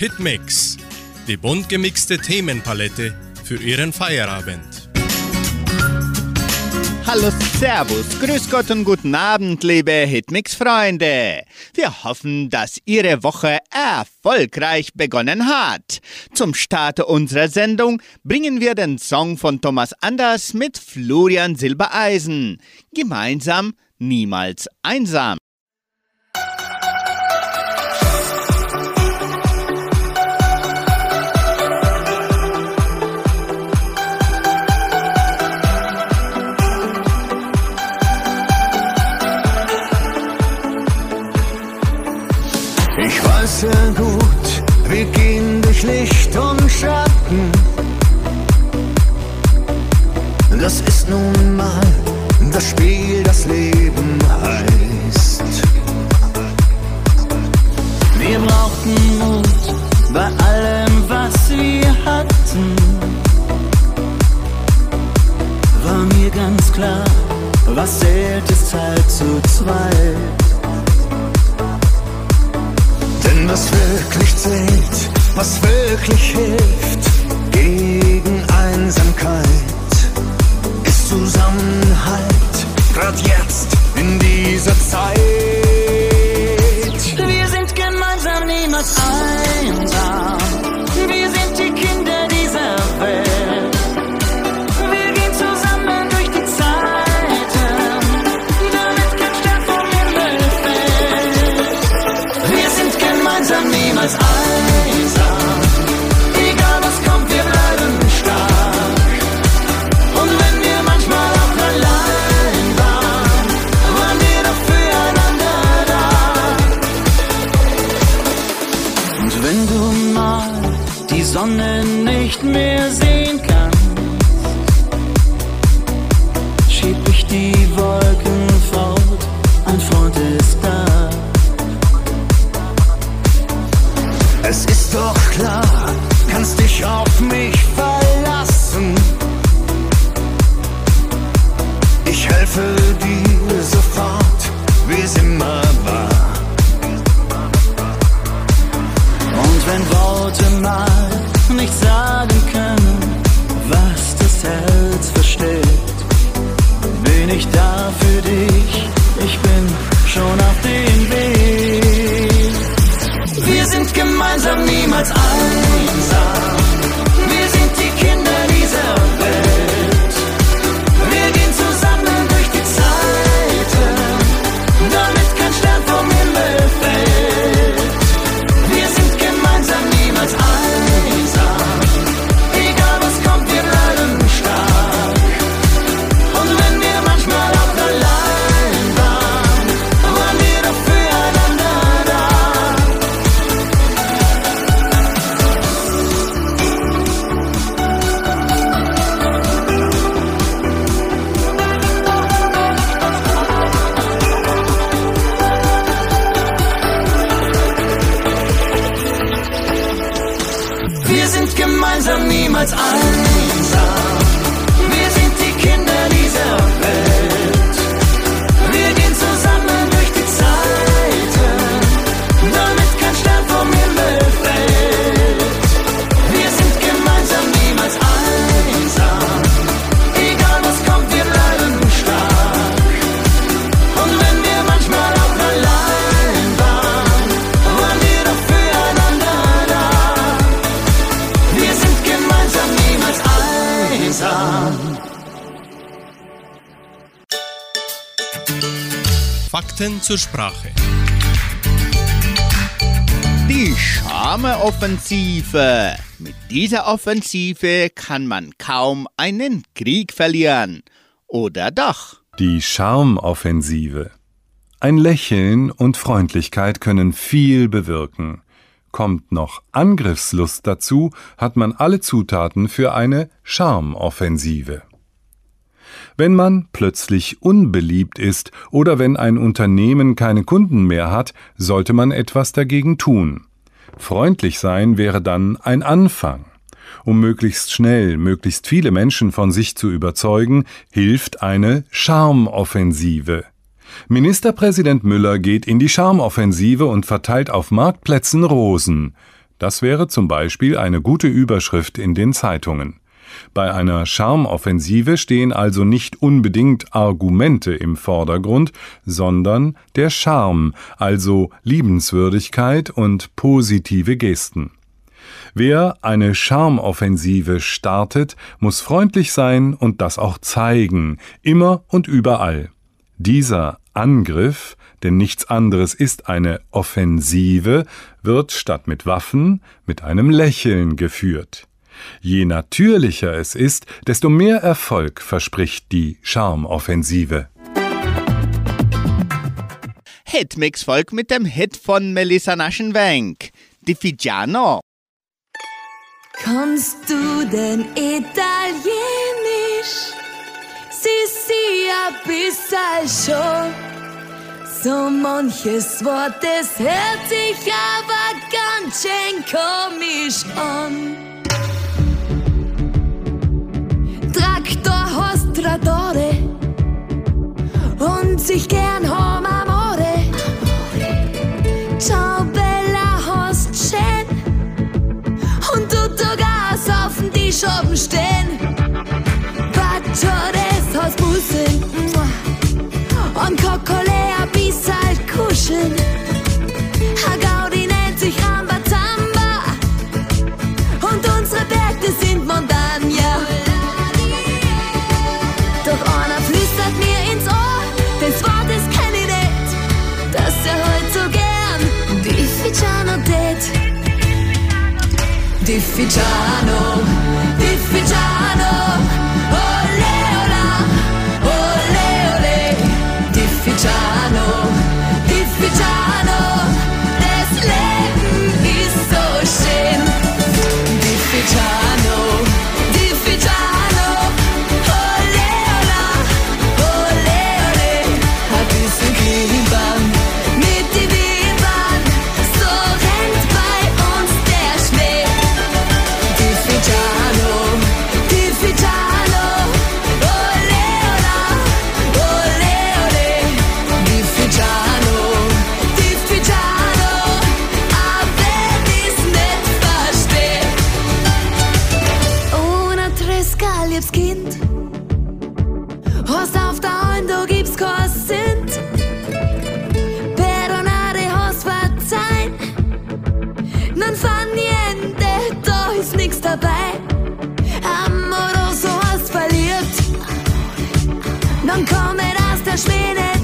Hitmix, die bunt gemixte Themenpalette für Ihren Feierabend. Hallo, Servus, Grüß Gott und guten Abend, liebe Hitmix-Freunde. Wir hoffen, dass Ihre Woche erfolgreich begonnen hat. Zum Start unserer Sendung bringen wir den Song von Thomas Anders mit Florian Silbereisen. Gemeinsam, niemals einsam. Sehr gut, wir gehen durch Licht und Schatten. Das ist nun mal das Spiel, das Leben heißt. Wir brauchten Mut bei allem, was wir hatten. War mir ganz klar, was zählt, ist halt zu zweit. Denn was wirklich zählt, was wirklich hilft gegen Einsamkeit, ist Zusammenhalt, grad jetzt in dieser Zeit. Fakten zur Sprache. Die Charme-Offensive. Mit dieser Offensive kann man kaum einen Krieg verlieren. Oder doch? Die Charmoffensive. Ein Lächeln und Freundlichkeit können viel bewirken. Kommt noch Angriffslust dazu, hat man alle Zutaten für eine Charmoffensive. Wenn man plötzlich unbeliebt ist oder wenn ein Unternehmen keine Kunden mehr hat, sollte man etwas dagegen tun. Freundlich sein wäre dann ein Anfang. Um möglichst schnell möglichst viele Menschen von sich zu überzeugen, hilft eine Charmoffensive. Ministerpräsident Müller geht in die Charmoffensive und verteilt auf Marktplätzen Rosen. Das wäre zum Beispiel eine gute Überschrift in den Zeitungen. Bei einer Charmoffensive stehen also nicht unbedingt Argumente im Vordergrund, sondern der Charme, also Liebenswürdigkeit und positive Gesten. Wer eine Charmoffensive startet, muss freundlich sein und das auch zeigen, immer und überall. Dieser Angriff, denn nichts anderes ist eine Offensive, wird statt mit Waffen mit einem Lächeln geführt. Je natürlicher es ist, desto mehr Erfolg verspricht die Charmoffensive. Hitmix Volk mit dem Hit von Melissa Naschenwenk. Di Figiano. Kannst du denn Italienisch? Sie, sie, ein bisschen schon. So manches Wort, das hört sich aber ganz schön komisch an. Tratore und sich gern haben Amore. Ciao Bella heißt schön und du Gas auf den Tisch oben stehen. Die Kind, hast auf der Hand, du gibst kein Sint. Perdonare, hast verzeihen, non fa niente, da ist nix dabei. Amoroso hast verliert, non komme das der Schwäne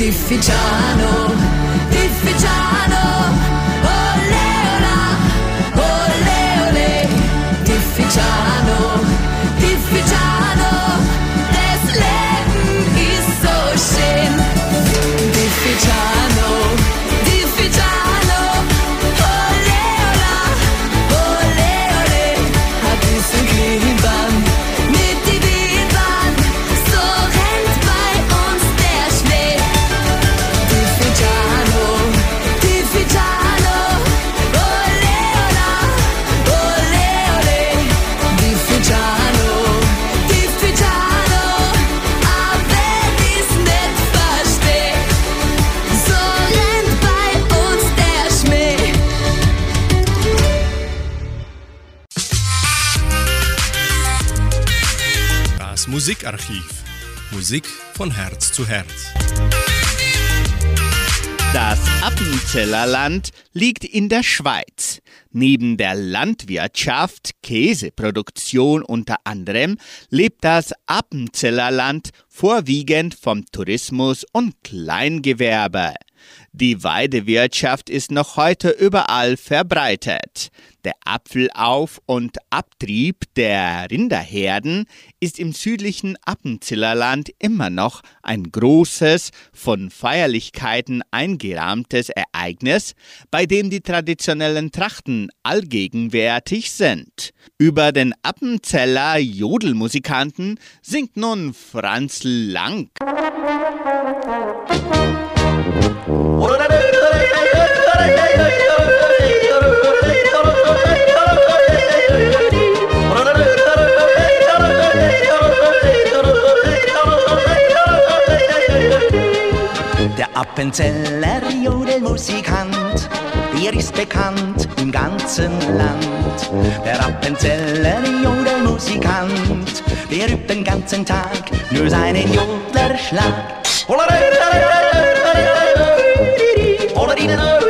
Die Figiano, die Figiano, ole ola, ole ole, die Musikarchiv. Musik von Herz zu Herz. Das Appenzellerland liegt in der Schweiz. Neben der Landwirtschaft, Käseproduktion unter anderem, lebt das Appenzellerland vorwiegend vom Tourismus und Kleingewerbe. Die Weidewirtschaft ist noch heute überall verbreitet. Der Apfelauf- und Abtrieb der Rinderherden ist im südlichen Appenzillerland immer noch ein großes, von Feierlichkeiten eingerahmtes Ereignis, bei dem die traditionellen Trachten allgegenwärtig sind. Über den Appenzeller Jodelmusikanten singt nun Franz Lang. Der Appenzeller Jodelmusikant, der ist bekannt im ganzen Land. Der Appenzeller Jodelmusikant, der übt den ganzen Tag nur seinen Jodlerschlag. and oh.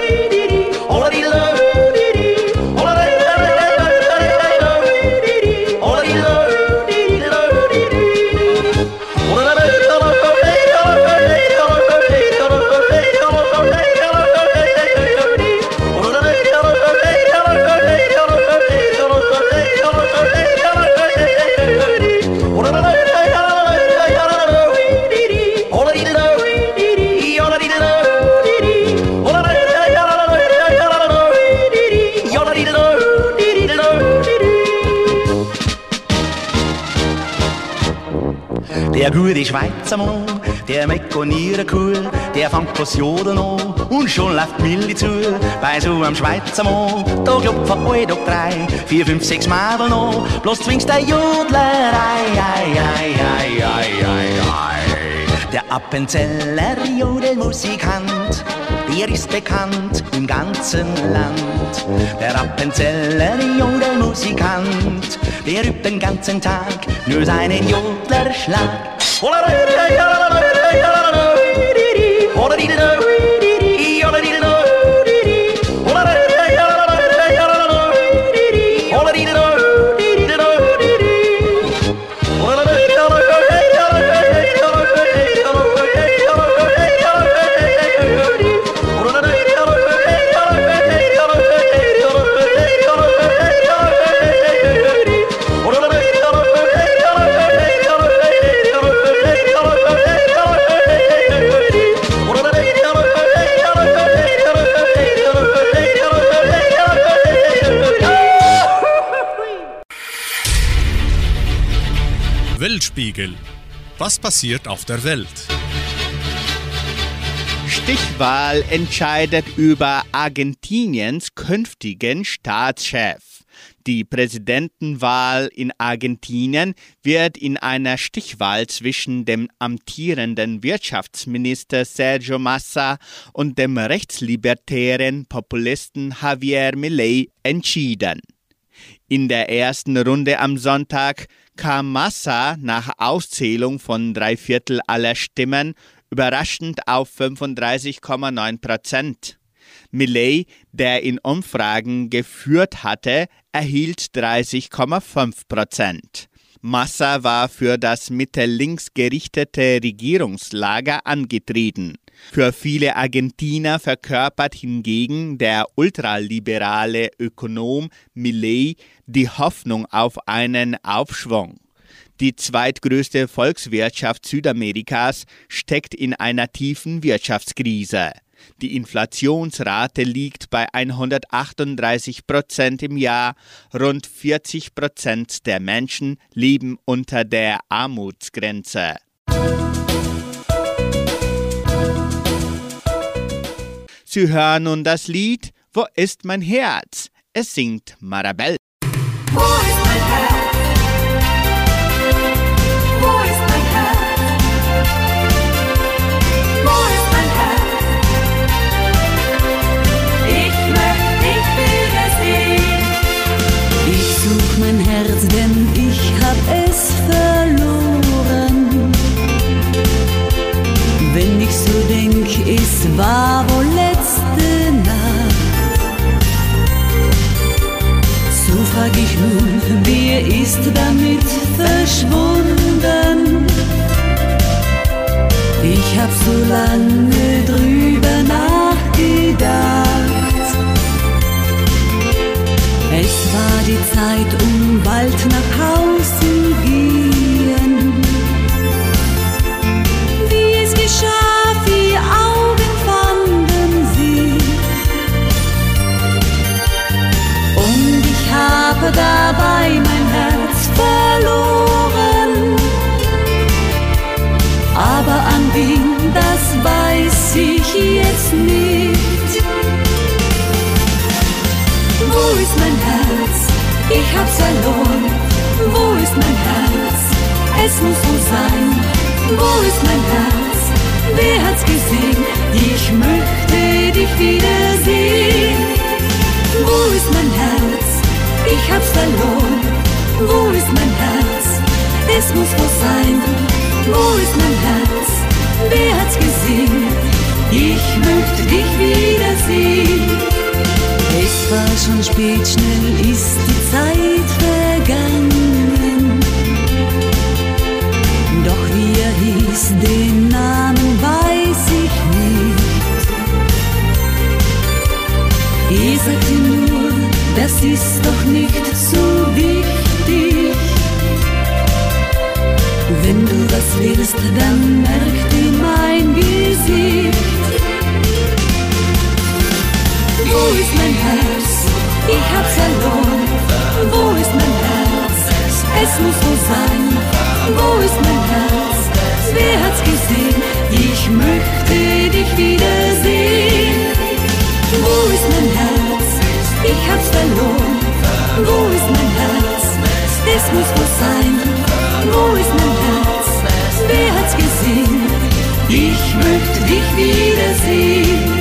Der gute Schweizer Mann, der mekoniert cool, der fängt das Jodeln an und schon läuft Milli zu. Bei so einem Schweizer Mann, da klopft ein, da drei, vier, fünf, sechs Madel noch, bloß zwingst der Jodler, ei, ei, ei, ei, ei, ei, ei. Der Appenzeller Jodelmusikant, der ist bekannt im ganzen Land. Der Appenzeller Jodelmusikant, der übt den ganzen Tag nur seinen Jodlerschlag. All I do, all I do, all I do, all I do, Weltspiegel. Was passiert auf der Welt? Stichwahl entscheidet über Argentiniens künftigen Staatschef. Die Präsidentenwahl in Argentinien wird in einer Stichwahl zwischen dem amtierenden Wirtschaftsminister Sergio Massa und dem rechtslibertären Populisten Javier Milei entschieden. In der ersten Runde am Sonntag kam Massa nach Auszählung von drei Viertel aller Stimmen überraschend auf 35,9 Prozent. Millet, der in Umfragen geführt hatte, erhielt 30,5 Prozent. Massa war für das mittellinks gerichtete Regierungslager angetreten. Für viele Argentiner verkörpert hingegen der ultraliberale Ökonom Millet die Hoffnung auf einen Aufschwung. Die zweitgrößte Volkswirtschaft Südamerikas steckt in einer tiefen Wirtschaftskrise. Die Inflationsrate liegt bei 138 Prozent im Jahr. Rund 40 Prozent der Menschen leben unter der Armutsgrenze. Sie hören nun das Lied Wo ist mein Herz? Es singt Marabel. Verloren. Wo ist mein Herz? Es muss so sein. Wo ist mein Herz? wer hat's gesehen? Ich möchte dich wiedersehen. Wo ist mein Herz? Ich hab's verloren. Wo ist mein Herz? Es muss wo sein. Wo ist mein Herz? Wer hat's gesehen? Ich möchte dich wiedersehen. Es war schon spät, schnell ist die Zeit vergangen. Doch wie er hieß, den Namen weiß ich nicht. Ihr sagte nur, das ist doch nicht so wichtig. Wenn du was willst, dann merk dir mein Gesicht. Wo ist mein Herz? Ich hab's verloren. Wo ist mein Herz? Es muss wo sein. Wo ist mein Herz? Wer hat's gesehen? Ich möchte dich wiedersehen. Wo ist mein Herz? Ich hab's verloren. Wo ist mein Herz? Es muss wo sein. Wo ist mein Herz? Wer hat's gesehen? Ich möchte dich wiedersehen.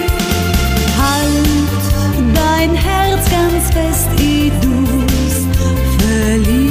Halt dein Herz ganz fest, ehe du's verlierst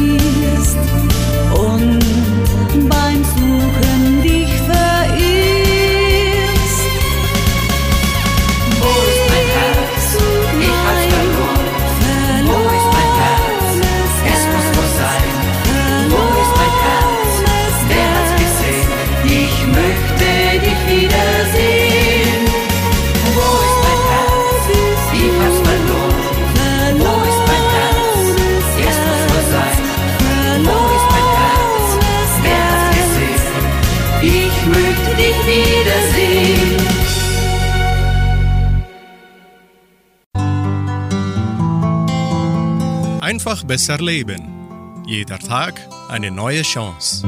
Einfach besser leben. Jeder Tag eine neue Chance.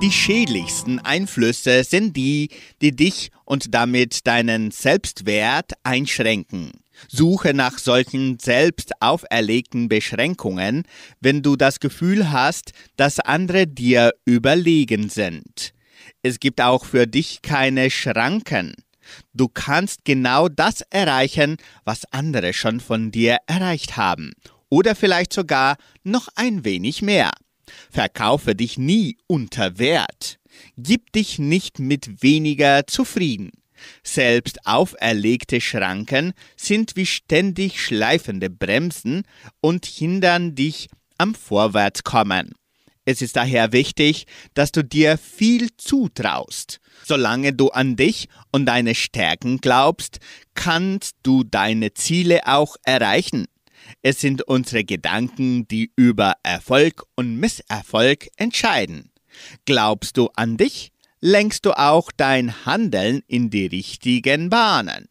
Die schädlichsten Einflüsse sind die, die dich und damit deinen Selbstwert einschränken. Suche nach solchen selbst auferlegten Beschränkungen, wenn du das Gefühl hast, dass andere dir überlegen sind. Es gibt auch für dich keine Schranken. Du kannst genau das erreichen, was andere schon von dir erreicht haben. Oder vielleicht sogar noch ein wenig mehr. Verkaufe dich nie unter Wert. Gib dich nicht mit weniger zufrieden. Selbst auferlegte Schranken sind wie ständig schleifende Bremsen und hindern dich am Vorwärtskommen. Es ist daher wichtig, dass du dir viel zutraust. Solange du an dich und deine Stärken glaubst, kannst du deine Ziele auch erreichen. Es sind unsere Gedanken, die über Erfolg und Misserfolg entscheiden. Glaubst du an dich, lenkst du auch dein Handeln in die richtigen Bahnen.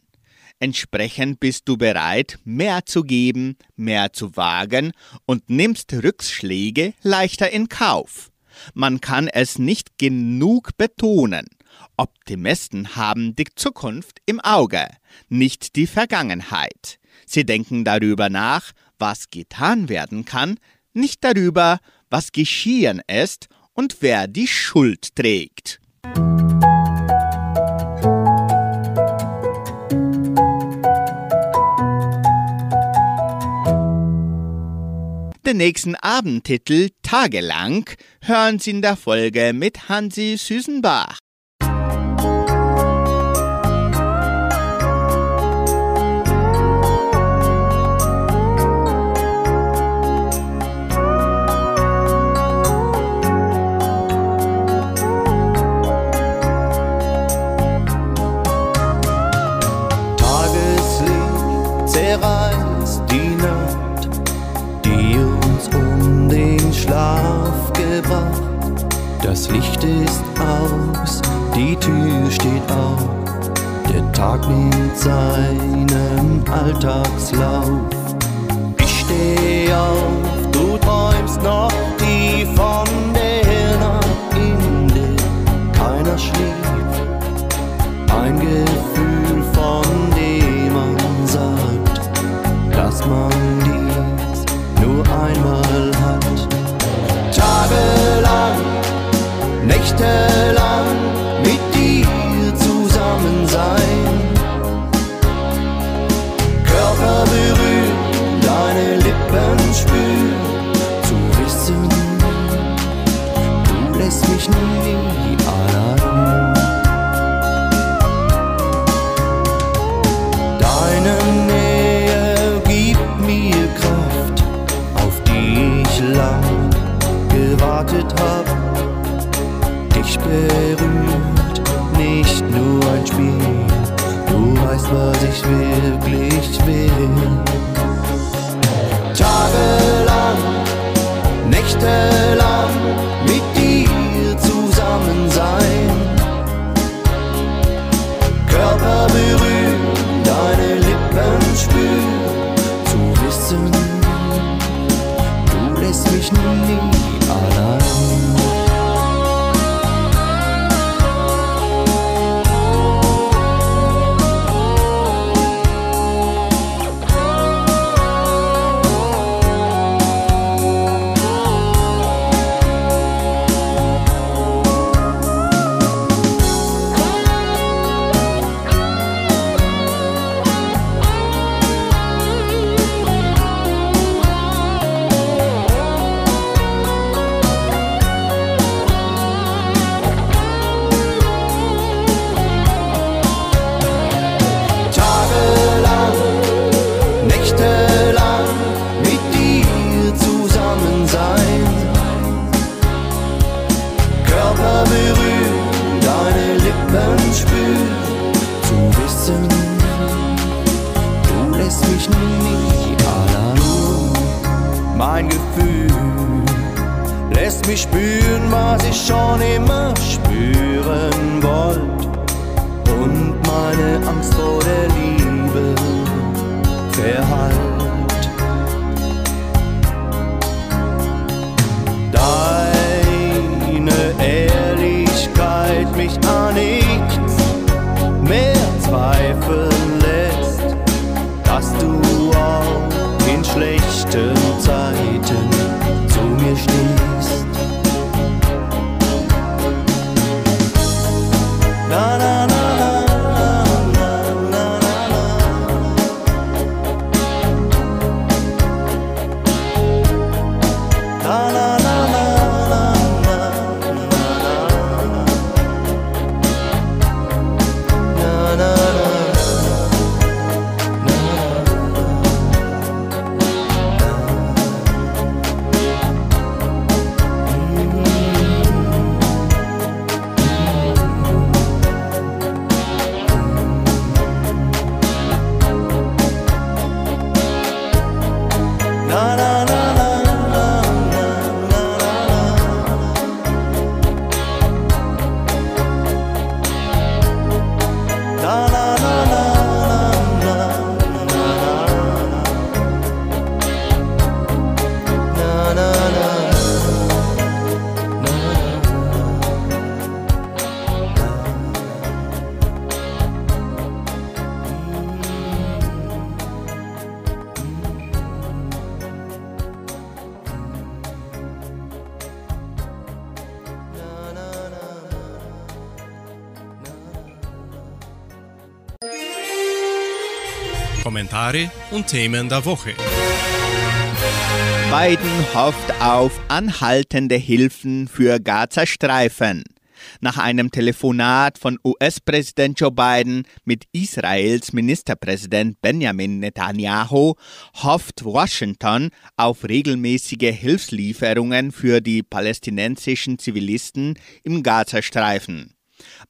Entsprechend bist du bereit, mehr zu geben, mehr zu wagen und nimmst Rückschläge leichter in Kauf. Man kann es nicht genug betonen. Optimisten haben die Zukunft im Auge, nicht die Vergangenheit. Sie denken darüber nach, was getan werden kann, nicht darüber, was geschehen ist und wer die Schuld trägt. Den nächsten Abendtitel Tagelang hören Sie in der Folge mit Hansi Süßenbach. Tür steht auf, der Tag nimmt seinen Alltagslauf. Ich steh auf, du träumst noch tief von der Nacht, in der keiner schlief. Ein Gefühl, von dem man sagt, dass man dies nur einmal hat. Tagelang, nächtelang, und Themen der Woche. Biden hofft auf anhaltende Hilfen für Gazastreifen. Nach einem Telefonat von US-Präsident Joe Biden mit Israels Ministerpräsident Benjamin Netanyahu hofft Washington auf regelmäßige Hilfslieferungen für die palästinensischen Zivilisten im Gazastreifen.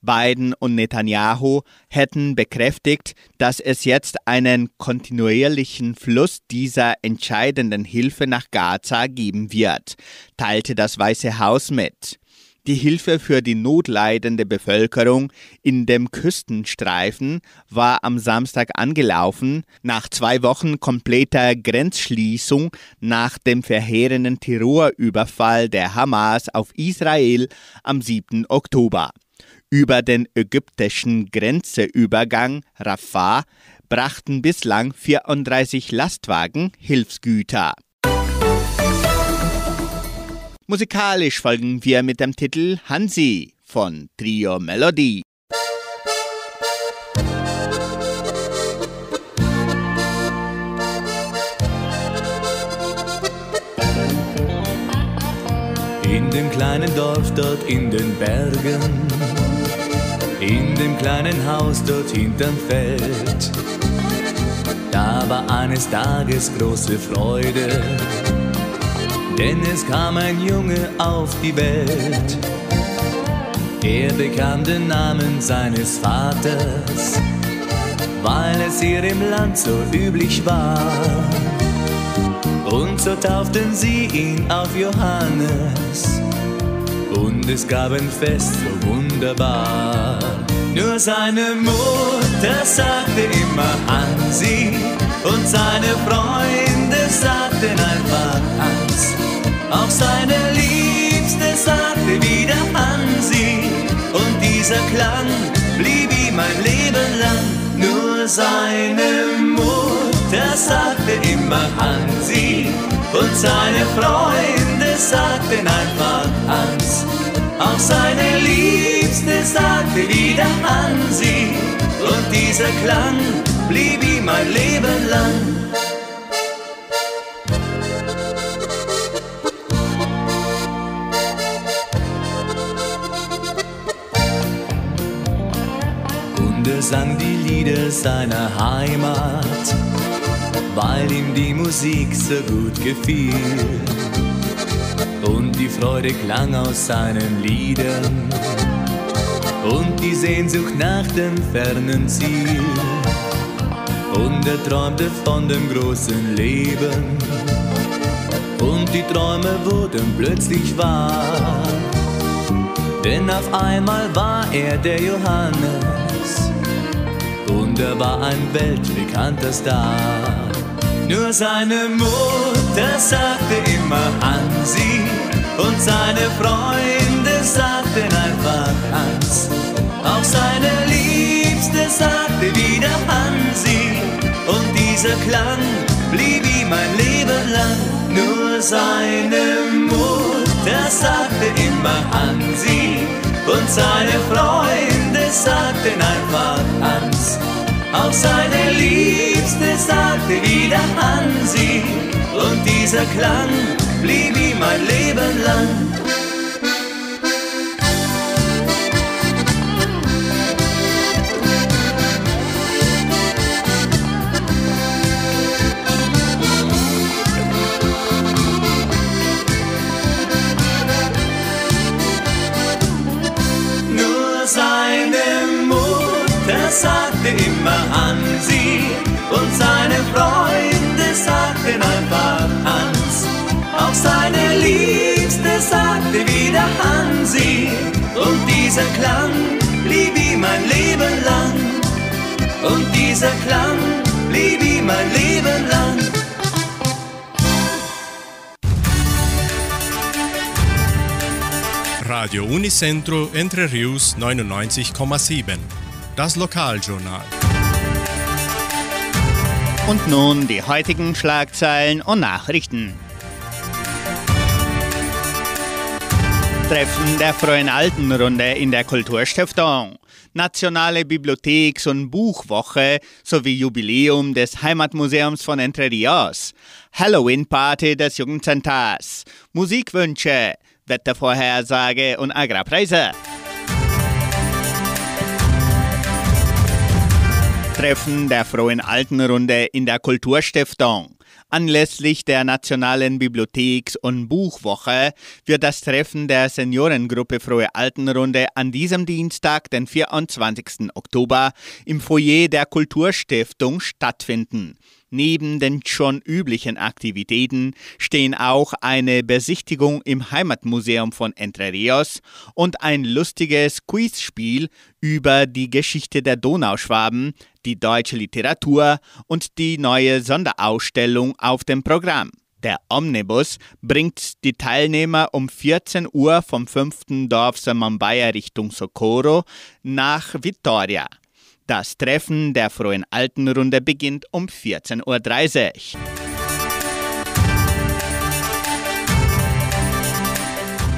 Biden und Netanyahu hätten bekräftigt, dass es jetzt einen kontinuierlichen Fluss dieser entscheidenden Hilfe nach Gaza geben wird, teilte das Weiße Haus mit. Die Hilfe für die notleidende Bevölkerung in dem Küstenstreifen war am Samstag angelaufen, nach zwei Wochen kompletter Grenzschließung nach dem verheerenden Terrorüberfall der Hamas auf Israel am 7. Oktober. Über den ägyptischen Grenzeübergang Rafah brachten bislang 34 Lastwagen Hilfsgüter. Musikalisch folgen wir mit dem Titel Hansi von Trio Melody. In dem kleinen Dorf dort in den Bergen, in dem kleinen Haus dort hinterm Feld, da war eines Tages große Freude, denn es kam ein Junge auf die Welt. Er bekam den Namen seines Vaters, weil es hier im Land so üblich war. Und so tauften sie ihn auf Johannes. Und es gab ein Fest so wunderbar. Nur seine Mutter sagte immer Hansi und seine Freunde sagten einfach Hans. Auch seine Liebste sagte wieder Hansi und dieser Klang blieb ihm ein Leben lang. Nur seine Mutter sagte immer Hansi und seine Freunde sagten einfach Hans. Auch seine Liebste sagte wieder Hansi und dieser Klang blieb ihm ein Leben lang. Und er sang die Lieder seiner Heimat, weil ihm die Musik so gut gefiel. Und die Freude klang aus seinen Liedern und die Sehnsucht nach dem fernen Ziel. Und er träumte von dem großen Leben und die Träume wurden plötzlich wahr. Denn auf einmal war er der Johannes und er war ein weltbekannter Star. Nur seine Mutter sagte immer Hansi und seine Freunde sagten einfach Hans. Auch seine Liebste sagte wieder Hansi und dieser Klang blieb ihm ein Leben lang. Nur seine Mutter sagte immer Hansi und seine Freunde sagten einfach Hans. Auch seine Liebste sagte wieder Hansi und dieser Klang blieb ihm ein Leben lang. Dieser Klang blieb ihm ein Leben lang. Radio Unicentro Entre Rius 99,7. Das Lokaljournal. Und nun die heutigen Schlagzeilen und Nachrichten. Treffen der Freien Altenrunde in der Kulturstiftung. Nationale Bibliotheks- und Buchwoche sowie Jubiläum des Heimatmuseums von Entre Rios. Halloween-Party des Jugendcenters. Musikwünsche, Wettervorhersage und Agrarpreise. Treffen der Frohen Altenrunde in der Kulturstiftung. Anlässlich der Nationalen Bibliotheks- und Buchwoche wird das Treffen der Seniorengruppe Frohe Altenrunde an diesem Dienstag, den 24. Oktober, im Foyer der Kulturstiftung stattfinden. Neben den schon üblichen Aktivitäten stehen auch eine Besichtigung im Heimatmuseum von Entre Rios und ein lustiges Quizspiel über die Geschichte der Donauschwaben, die deutsche Literatur und die neue Sonderausstellung auf dem Programm. Der Omnibus bringt die Teilnehmer um 14 Uhr vom 5. Dorf Samambaya Richtung Socorro nach Vitoria. Das Treffen der Frohen Altenrunde beginnt um 14.30 Uhr.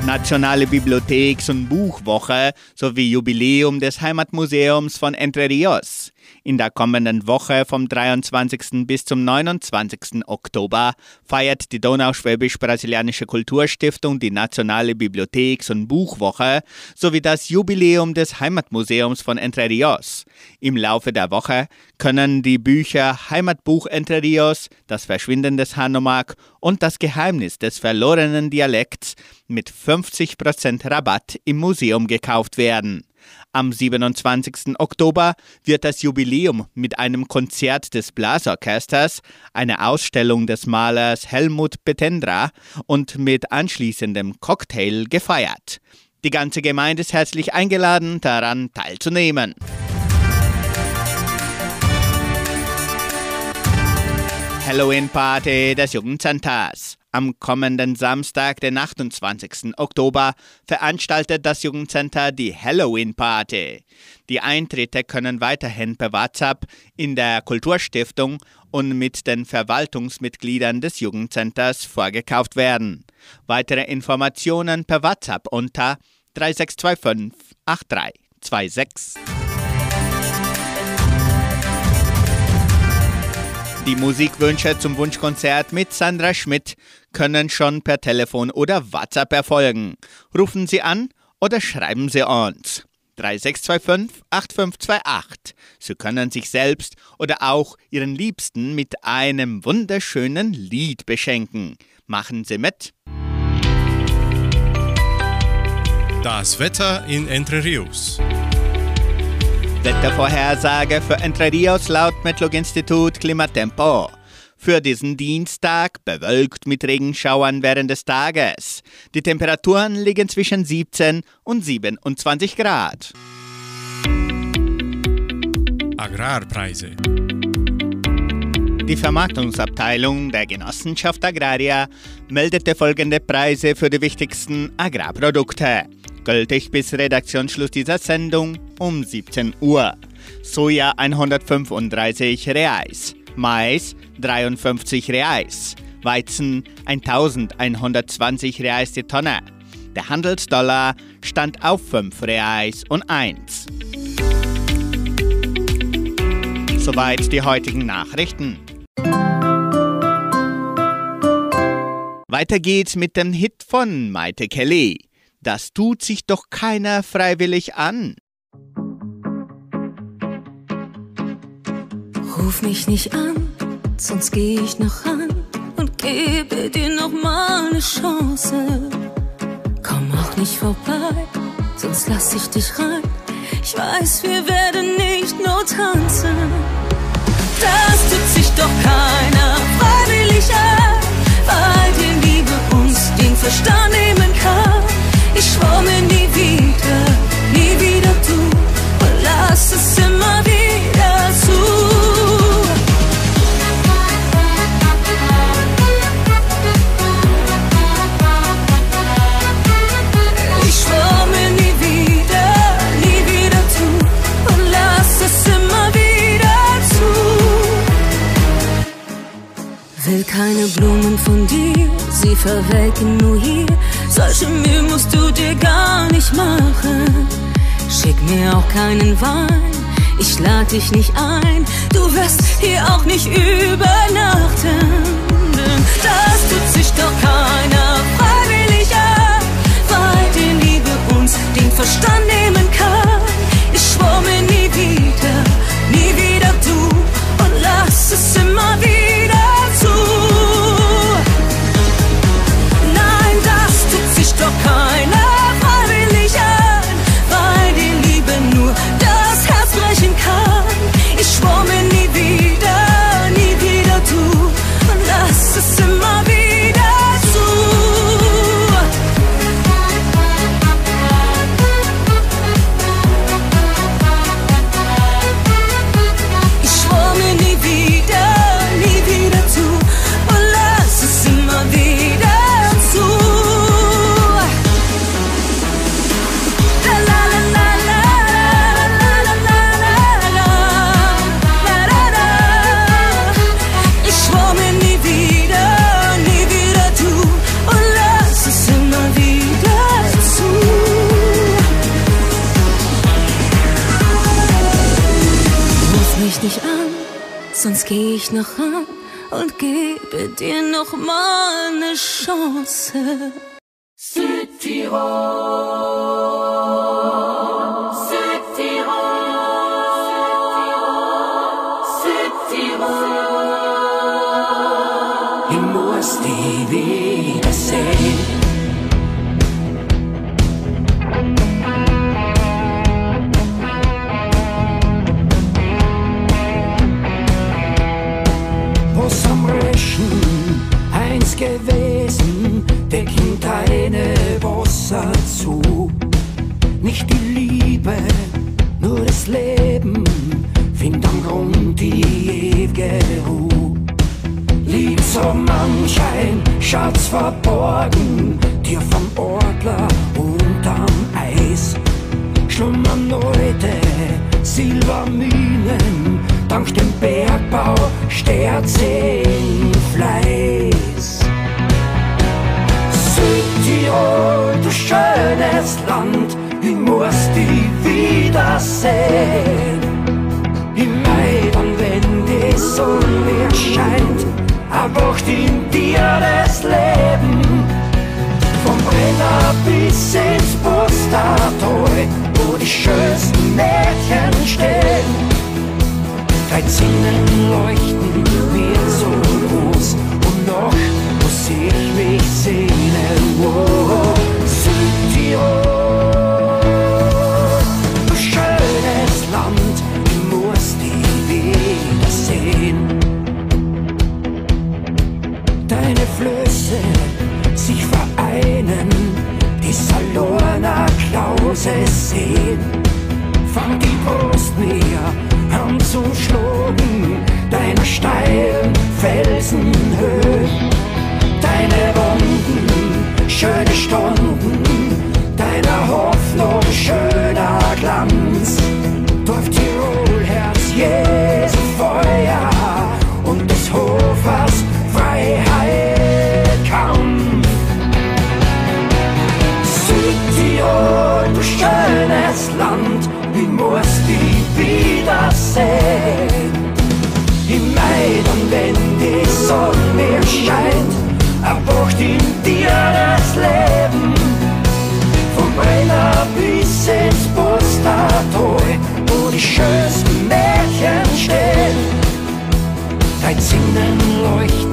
Nationale Bibliotheks- und Buchwoche sowie Jubiläum des Heimatmuseums von Entre Rios. In der kommenden Woche vom 23. bis zum 29. Oktober feiert die Donauschwäbisch-Brasilianische Kulturstiftung die Nationale Bibliotheks- und Buchwoche sowie das Jubiläum des Heimatmuseums von Entre Rios. Im Laufe der Woche können die Bücher Heimatbuch Entre Rios, Das Verschwinden des Hanomag und Das Geheimnis des verlorenen Dialekts mit 50% Rabatt im Museum gekauft werden. Am 27. Oktober wird das Jubiläum mit einem Konzert des Blasorchesters, einer Ausstellung des Malers Helmut Betendra und mit anschließendem Cocktail gefeiert. Die ganze Gemeinde ist herzlich eingeladen, daran teilzunehmen. Halloween-Party des Jugendcenters. Am kommenden Samstag, den 28. Oktober, veranstaltet das Jugendcenter die Halloween-Party. Die Eintritte können weiterhin per WhatsApp in der Kulturstiftung und mit den Verwaltungsmitgliedern des Jugendcenters vorgekauft werden. Weitere Informationen per WhatsApp unter 3625 8326. Die Musikwünsche zum Wunschkonzert mit Sandra Schmidt können schon per Telefon oder WhatsApp erfolgen. Rufen Sie an oder schreiben Sie uns. 3625 8528. Sie können sich selbst oder auch Ihren Liebsten mit einem wunderschönen Lied beschenken. Machen Sie mit. Das Wetter in Entre Rios. Wettervorhersage für Entre Rios laut Metlog-Institut Klimatempo. Für diesen Dienstag bewölkt mit Regenschauern während des Tages. Die Temperaturen liegen zwischen 17 und 27 Grad. Agrarpreise. Die Vermarktungsabteilung der Genossenschaft Agraria meldete folgende Preise für die wichtigsten Agrarprodukte. Gültig bis Redaktionsschluss dieser Sendung um 17 Uhr. Soja 135 Reais, Mais 53 Reais, Weizen 1120 Reais die Tonne. Der Handelsdollar stand auf 5 Reais und 1. Soweit die heutigen Nachrichten. Weiter geht's mit dem Hit von Maite Kelly. Das tut sich doch keiner freiwillig an. Ruf mich nicht an, sonst geh ich noch ran und gebe dir noch mal eine Chance. Komm auch nicht vorbei, sonst lass ich dich rein. Ich weiß, wir werden nicht nur tanzen. Das tut sich doch keiner freiwillig an, weil die Liebe uns den Verstand nehmen kann. Ich schwor mir nie wieder, nie wieder du und lass es immer wieder zu. Ich schwor mir nie wieder, nie wieder zu und lass es immer wieder zu. Will keine Blumen von dir, sie verwelken nur hier. Solche Mühe musst du dir gar nicht machen. Schick mir auch keinen Wein, ich lade dich nicht ein. Du wirst hier auch nicht übernachten. Das tut sich doch keiner freiwillig an, weil die Liebe uns den Verstand nehmen kann. Schon Schlummernolde, Silberminen, dank dem Bergbau stärkt sie Fleiß. Südtirol, du schönes Land, ich muss dich wiedersehen. Im Mai, dann wenn die Sonne erscheint, erwacht in dir das Leben. Weiter bis ins Brustatoll, wo die schönsten Mädchen stehen. Dein Zinnen leuchten mir so groß und noch muss ich mich sehnen. Wow, Südtirol. verlorener Klause sehen. Fang die Brust mir an zu anzuschlagen, deine steilen Felsenhöhen, Deine Wunden, schöne Stunden, deiner Hoffnung schöner Glanz. Seen. Im Mai, dann wenn die Sonne scheint, erwacht in dir das Leben. Vom Brenner bis ins Postatoll, wo die schönsten Märchen stehen. Dein Sinnen leuchtet.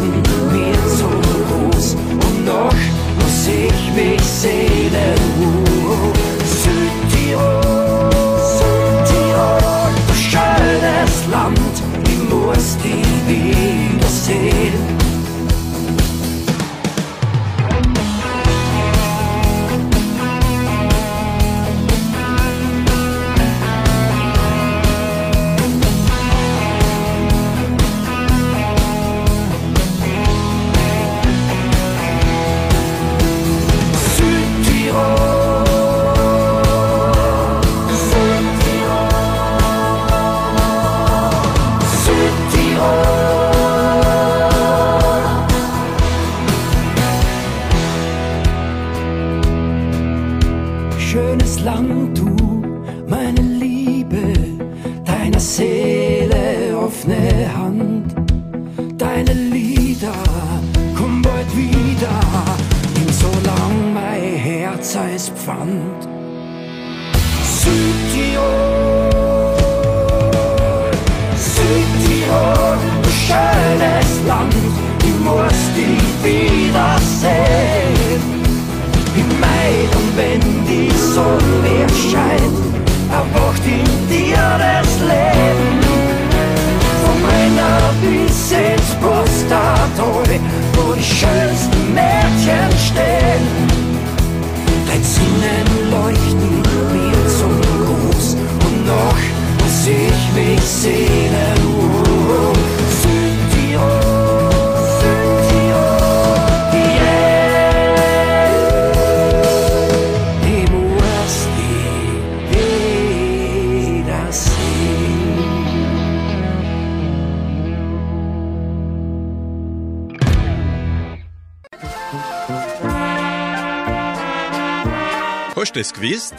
Habt es gewusst?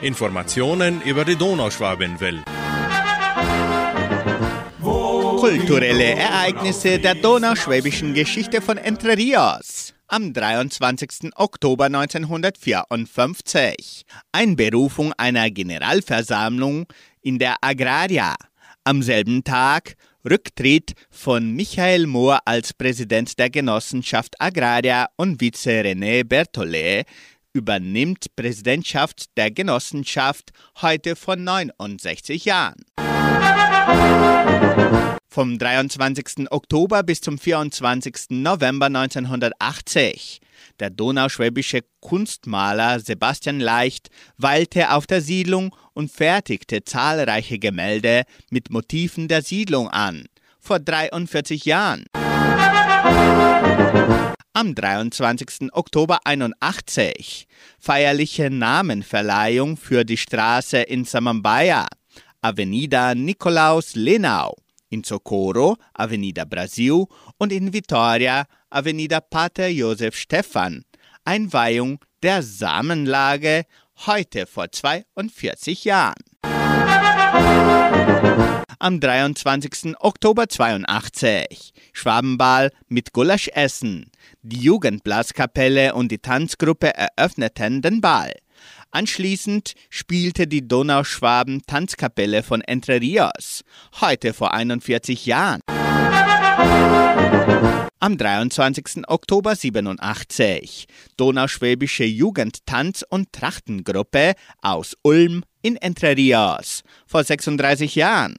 Informationen über die Donauschwabenwelle. Kulturelle Ereignisse der donauschwäbischen Geschichte von Entre Rios. Am 23. Oktober 1954. Einberufung einer Generalversammlung in der Agraria. Am selben Tag Rücktritt von Michael Mohr als Präsident der Genossenschaft Agraria und Vize René Berthollet übernimmt Präsidentschaft der Genossenschaft heute vor 69 Jahren. Vom 23. Oktober bis zum 24. November 1980. Der donauschwäbische Kunstmaler Sebastian Leicht weilte auf der Siedlung und fertigte zahlreiche Gemälde mit Motiven der Siedlung an. Vor 43 Jahren. Am 23. Oktober 81 feierliche Namenverleihung für die Straße in Samambaia, Avenida Nikolaus Lenau, in Socorro, Avenida Brasil und in Vitoria, Avenida Pater Josef Stephan, Einweihung der Samenlage heute vor 42 Jahren. Am 23. Oktober 82 Schwabenball mit Gulaschessen. Die Jugendblaskapelle und die Tanzgruppe eröffneten den Ball. Anschließend spielte die Donauschwaben Tanzkapelle von Entre Rios, heute vor 41 Jahren. Am 23. Oktober 87 Donauschwäbische Jugendtanz- und Trachtengruppe aus Ulm in Entre Rios vor 36 Jahren.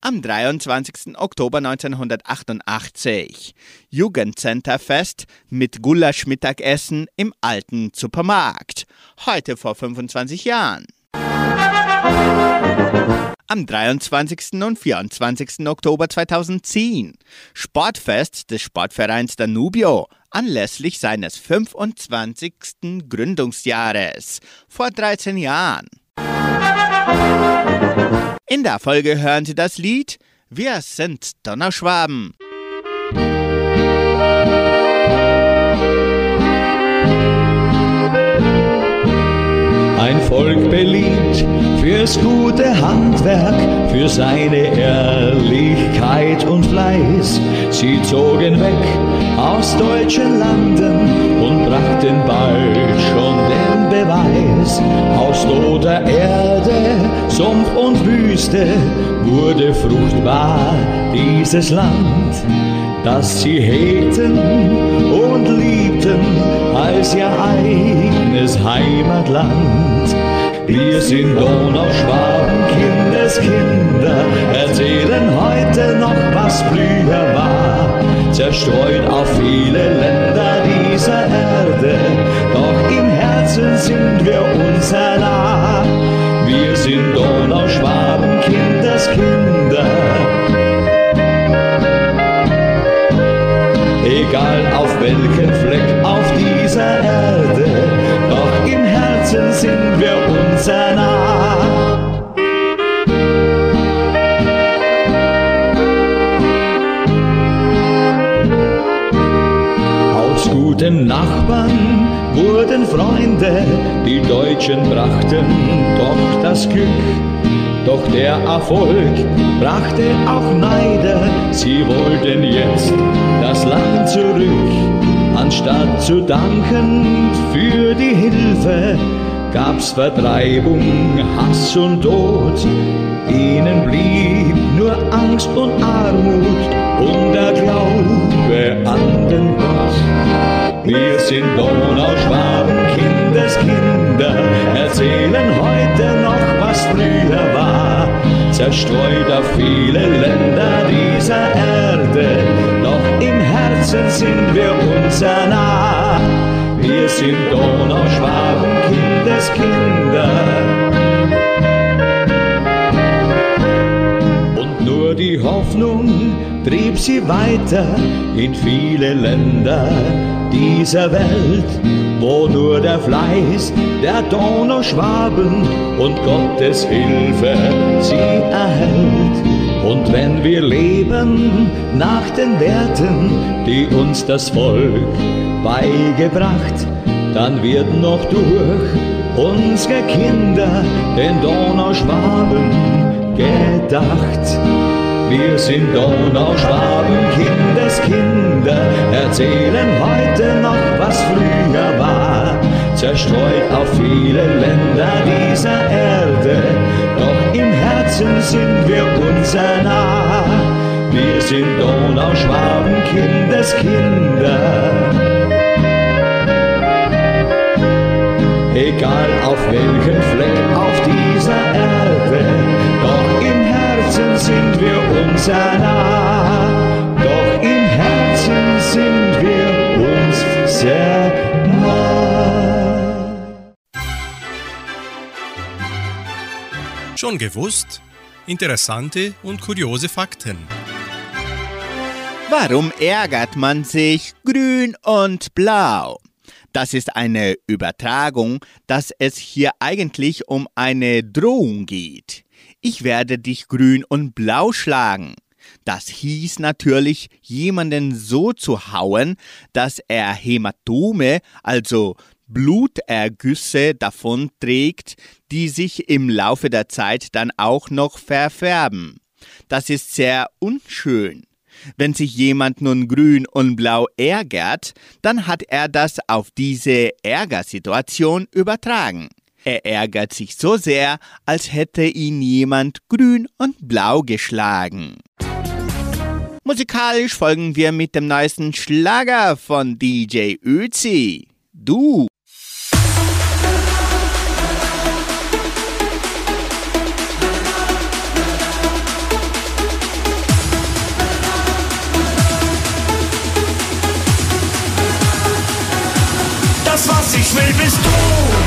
Am 23. Oktober 1988 Jugendcenterfest mit Gulasch-Mittagessen im alten Supermarkt. Heute vor 25 Jahren. Am 23. und 24. Oktober 2010 Sportfest des Sportvereins Danubio anlässlich seines 25. Gründungsjahres vor 13 Jahren. In der Folge hören Sie das Lied Wir sind Donnerschwaben. Ein Volk beliebt fürs gute Handwerk, für seine Ehrlichkeit und Fleiß. Sie zogen weg aus deutschen Landen und brachten bald schon den Beweis. Aus toter Erde, Sumpf und Wüste wurde fruchtbar dieses Land, das sie hegten und liebten als ihr eigenes Heimatland. Wir sind Donauschwaben, Kindeskinder, erzählen heute noch, was früher war. Zerstreut auf viele Länder dieser Erde, doch im Herzen sind wir uns sehr nah. Wir sind Donauschwaben, Kindeskinder. Egal welchen Fleck auf dieser Erde, doch im Herzen sind wir uns nah. Aus guten Nachbarn wurden Freunde, die Deutschen brachten doch das Glück. Doch der Erfolg brachte auch Neider, sie wollten jetzt das Land zurück. Anstatt zu danken für die Hilfe, gab's Vertreibung, Hass und Tod. Ihnen blieb nur Angst und Armut und der Glaube an den Gott. Wir sind Donauschwaben, Kindeskinder, erzählen heute noch, was früher war. Zerstreut auf viele Länder dieser Erde, doch im Herzen sind wir uns sehr nah. Wir sind Donauschwaben, Kindeskinder. Und nur die Hoffnung trieb sie weiter in viele Länder dieser Welt, wo nur der Fleiß der Donauschwaben und Gottes Hilfe sie erhält. Und wenn wir leben nach den Werten, die uns das Volk beigebracht, dann wird noch durch unsere Kinder den Donauschwaben gedacht. Wir sind Donauschwaben, Kindeskinder, erzählen heute noch, was früher war. Zerstreut auf viele Länder dieser Erde, doch im Herzen sind wir unser nah. Wir sind Donauschwaben, Kindeskinder. Egal auf welchen Fleck Herzen sind wir unser nah. Doch im Herzen sind wir uns sehr nah. Schon gewusst? Interessante und kuriose Fakten. Warum ärgert man sich grün und blau? Das ist eine Übertragung, dass es hier eigentlich um eine Drohung geht. Ich werde dich grün und blau schlagen. Das hieß natürlich, jemanden so zu hauen, dass er Hämatome, also Blutergüsse davonträgt, die sich im Laufe der Zeit dann auch noch verfärben. Das ist sehr unschön. Wenn sich jemand nun grün und blau ärgert, dann hat er das auf diese Ärgersituation übertragen. Er ärgert sich so sehr, als hätte ihn jemand grün und blau geschlagen. Musikalisch folgen wir mit dem neuesten Schlager von DJ Özi. Du. Das, was ich will, bist du.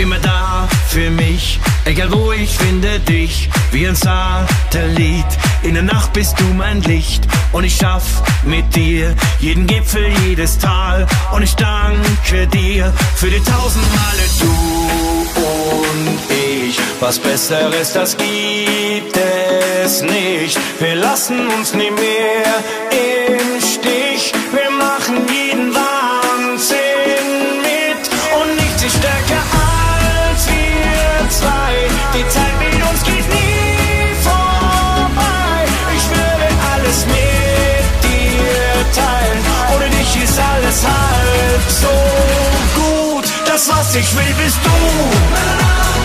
Immer da für mich. Egal wo ich finde dich, wie ein Satellit. In der Nacht bist du mein Licht und ich schaff mit dir jeden Gipfel, jedes Tal. Und ich danke dir für die tausend Male du und ich. Was Besseres, das gibt es nicht. Wir lassen uns nie mehr im Stich. Wir machen jeden Das, was ich will, bist du.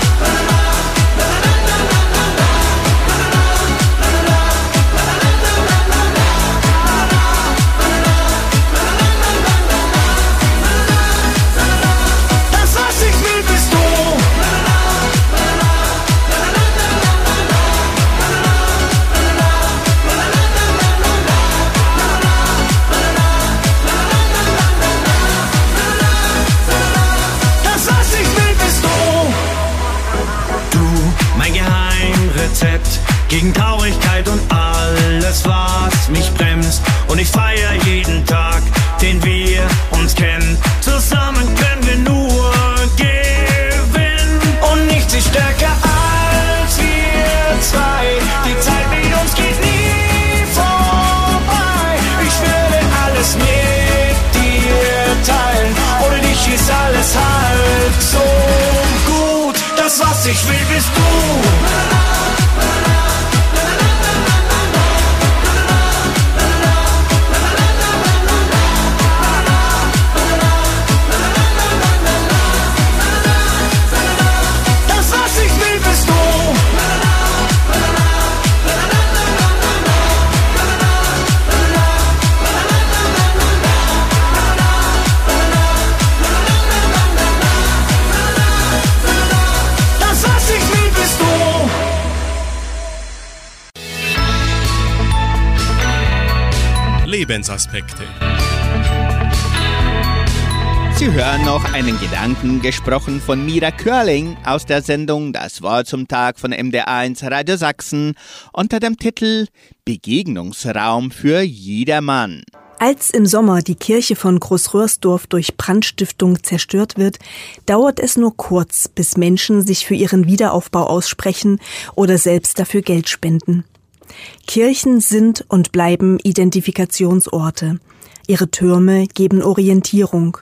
Ich will, bist du. Lebensaspekte. Sie hören noch einen Gedanken gesprochen von Mira Körling aus der Sendung Das Wort zum Tag von MDR1 Radio Sachsen unter dem Titel Begegnungsraum für jedermann. Als im Sommer die Kirche von Großröhrsdorf durch Brandstiftung zerstört wird, dauert es nur kurz, bis Menschen sich für ihren Wiederaufbau aussprechen oder selbst dafür Geld spenden. Kirchen sind und bleiben Identifikationsorte. Ihre Türme geben Orientierung.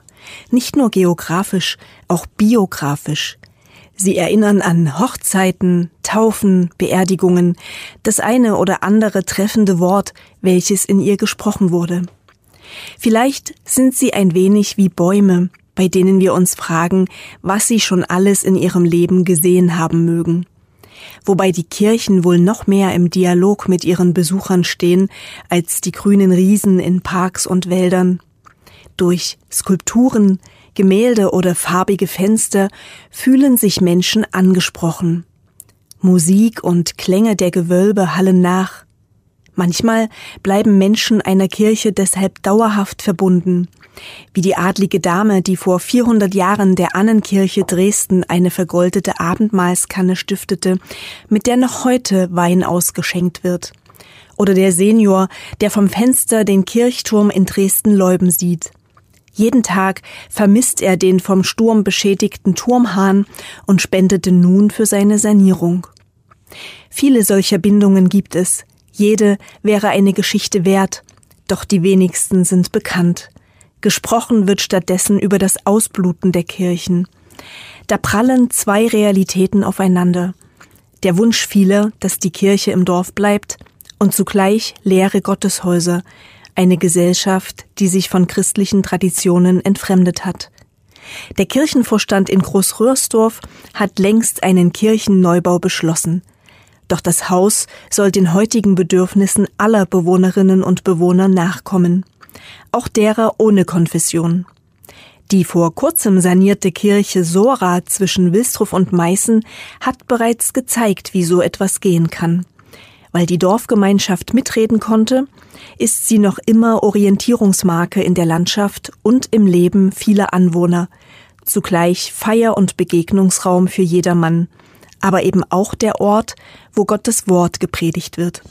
Nicht nur geografisch, auch biografisch. Sie erinnern an Hochzeiten, Taufen, Beerdigungen, das eine oder andere treffende Wort, welches in ihr gesprochen wurde. Vielleicht sind sie ein wenig wie Bäume, bei denen wir uns fragen, was sie schon alles in ihrem Leben gesehen haben mögen. Wobei die Kirchen wohl noch mehr im Dialog mit ihren Besuchern stehen als die grünen Riesen in Parks und Wäldern. Durch Skulpturen, Gemälde oder farbige Fenster fühlen sich Menschen angesprochen. Musik und Klänge der Gewölbe hallen nach. Manchmal bleiben Menschen einer Kirche deshalb dauerhaft verbunden, wie die adlige Dame, die vor 400 Jahren der Annenkirche Dresden eine vergoldete Abendmahlskanne stiftete, mit der noch heute Wein ausgeschenkt wird. Oder der Senior, der vom Fenster den Kirchturm in Dresden-Leuben sieht. Jeden Tag vermisst er den vom Sturm beschädigten Turmhahn und spendete nun für seine Sanierung. Viele solcher Bindungen gibt es, jede wäre eine Geschichte wert, doch die wenigsten sind bekannt. Gesprochen wird stattdessen über das Ausbluten der Kirchen. Da prallen zwei Realitäten aufeinander. Der Wunsch vieler, dass die Kirche im Dorf bleibt, und zugleich leere Gotteshäuser, eine Gesellschaft, die sich von christlichen Traditionen entfremdet hat. Der Kirchenvorstand in Großröhrsdorf hat längst einen Kirchenneubau beschlossen. Doch das Haus soll den heutigen Bedürfnissen aller Bewohnerinnen und Bewohner nachkommen, auch derer ohne Konfession. Die vor kurzem sanierte Kirche Sora zwischen Wilstrow und Meißen hat bereits gezeigt, wie so etwas gehen kann. Weil die Dorfgemeinschaft mitreden konnte, ist sie noch immer Orientierungsmarke in der Landschaft und im Leben vieler Anwohner, zugleich Feier- und Begegnungsraum für jedermann, aber eben auch der Ort, wo Gottes Wort gepredigt wird.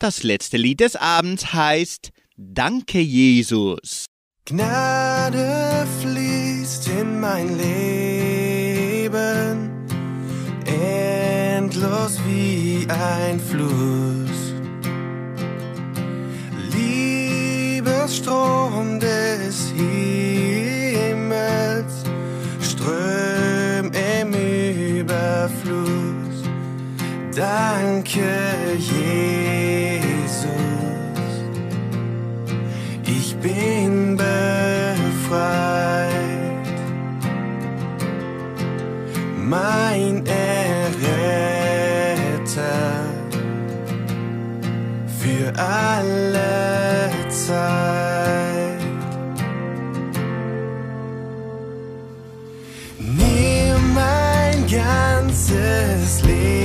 Das letzte Lied des Abends heißt Danke Jesus. Gnade fließt in mein Leben, endlos wie ein Fluss. Liebesstrom des Himmels ström im Überfluss. Danke, Jesus. Ich bin befreit. Mein Erretter für alle Zeit. Nimm mein ganzes Leben,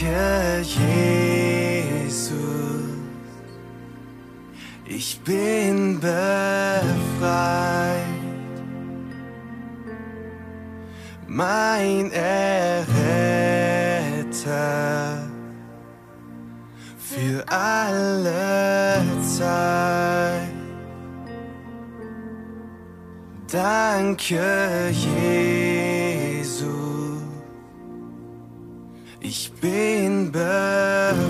Danke, Jesus. Ich bin befreit. Mein Erretter für alle Zeit. Danke, Jesus. Bin befreit.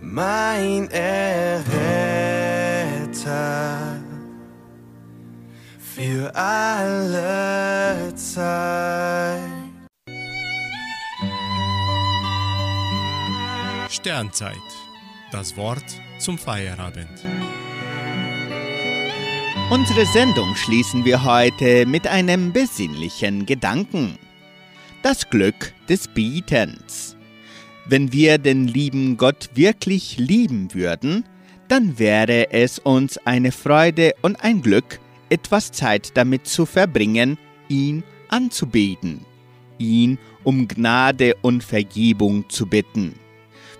Mein Erretter für alle Zeit. Sternzeit. Das Wort zum Feierabend. Unsere Sendung schließen wir heute mit einem besinnlichen Gedanken. Das Glück des Bietens. Wenn wir den lieben Gott wirklich lieben würden, dann wäre es uns eine Freude und ein Glück, etwas Zeit damit zu verbringen, ihn anzubeten, ihn um Gnade und Vergebung zu bitten.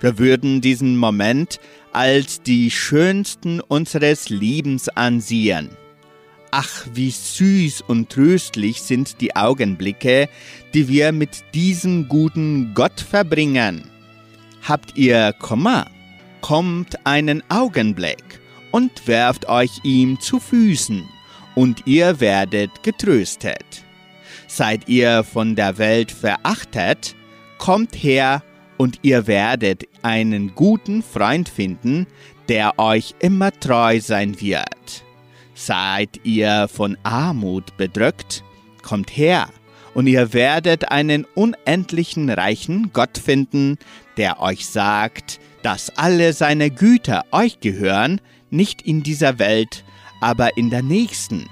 Wir würden diesen Moment als die schönsten unseres Lebens ansehen. Ach, wie süß und tröstlich sind die Augenblicke, die wir mit diesem guten Gott verbringen. Habt ihr Kummer? Kommt einen Augenblick und werft euch ihm zu Füßen, und ihr werdet getröstet. Seid ihr von der Welt verachtet, kommt her und ihr werdet einen guten Freund finden, der euch immer treu sein wird. Seid ihr von Armut bedrückt, kommt her, und ihr werdet einen unendlichen reichen Gott finden, der euch sagt, dass alle seine Güter euch gehören, nicht in dieser Welt, aber in der nächsten.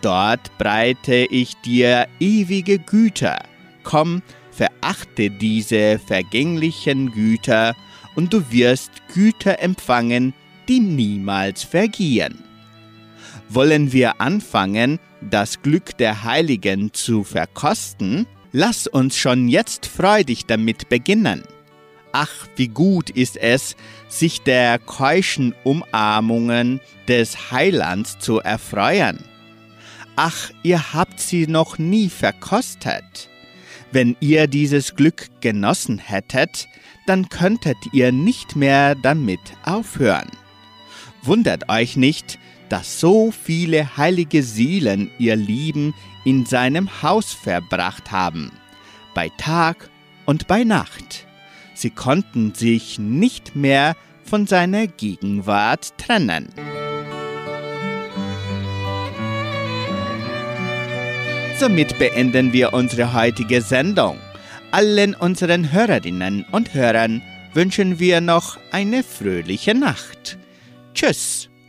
Dort breite ich dir ewige Güter. Komm, verachte diese vergänglichen Güter, und du wirst Güter empfangen, die niemals vergehen. Wollen wir anfangen, das Glück der Heiligen zu verkosten? Lass uns schon jetzt freudig damit beginnen. Ach, wie gut ist es, sich der keuschen Umarmungen des Heilands zu erfreuen. Ach, ihr habt sie noch nie verkostet. Wenn ihr dieses Glück genossen hättet, dann könntet ihr nicht mehr damit aufhören. Wundert euch nicht, dass so viele heilige Seelen ihr Leben in seinem Haus verbracht haben, bei Tag und bei Nacht. Sie konnten sich nicht mehr von seiner Gegenwart trennen. Somit beenden wir unsere heutige Sendung. Allen unseren Hörerinnen und Hörern wünschen wir noch eine fröhliche Nacht. Tschüss